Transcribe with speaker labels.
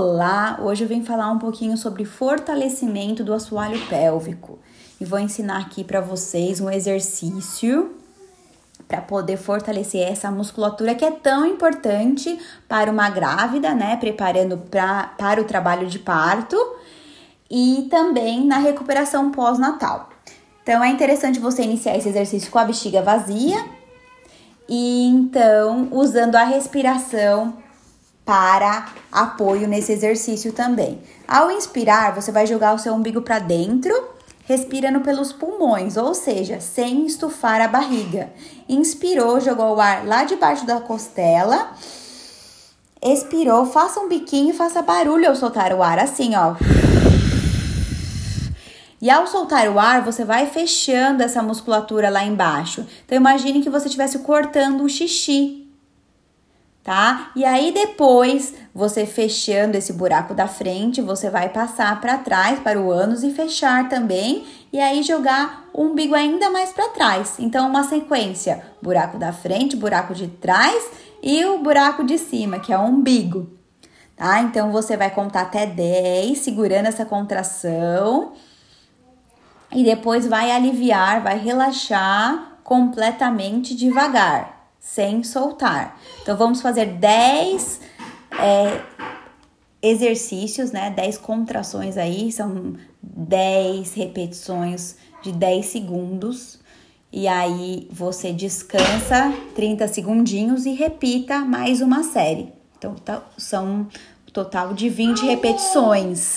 Speaker 1: Olá, hoje eu vim falar um pouquinho sobre fortalecimento do assoalho pélvico e vou ensinar aqui para vocês um exercício para poder fortalecer essa musculatura que é tão importante para uma grávida, né? Preparando pra, para o trabalho de parto e também na recuperação pós-natal. Então é interessante você iniciar esse exercício com a bexiga vazia e então usando a respiração para apoio nesse exercício também. Ao inspirar, você vai jogar o seu umbigo para dentro, respirando pelos pulmões, ou seja, sem estufar a barriga. Inspirou, jogou o ar lá debaixo da costela. Expirou, faça um biquinho e faça barulho ao soltar o ar, assim, ó. E ao soltar o ar, você vai fechando essa musculatura lá embaixo. Então imagine que você estivesse cortando o xixi tá? E aí depois, você fechando esse buraco da frente, você vai passar para trás para o ânus e fechar também, e aí jogar o umbigo ainda mais para trás. Então uma sequência: buraco da frente, buraco de trás e o buraco de cima, que é o umbigo. Tá? Então você vai contar até 10, segurando essa contração. E depois vai aliviar, vai relaxar completamente devagar sem soltar. Então, vamos fazer 10 é, exercícios, né? 10 contrações aí, são 10 repetições de 10 segundos. E aí você descansa 30 segundinhos e repita mais uma série. Então, tá, são um total de 20 repetições.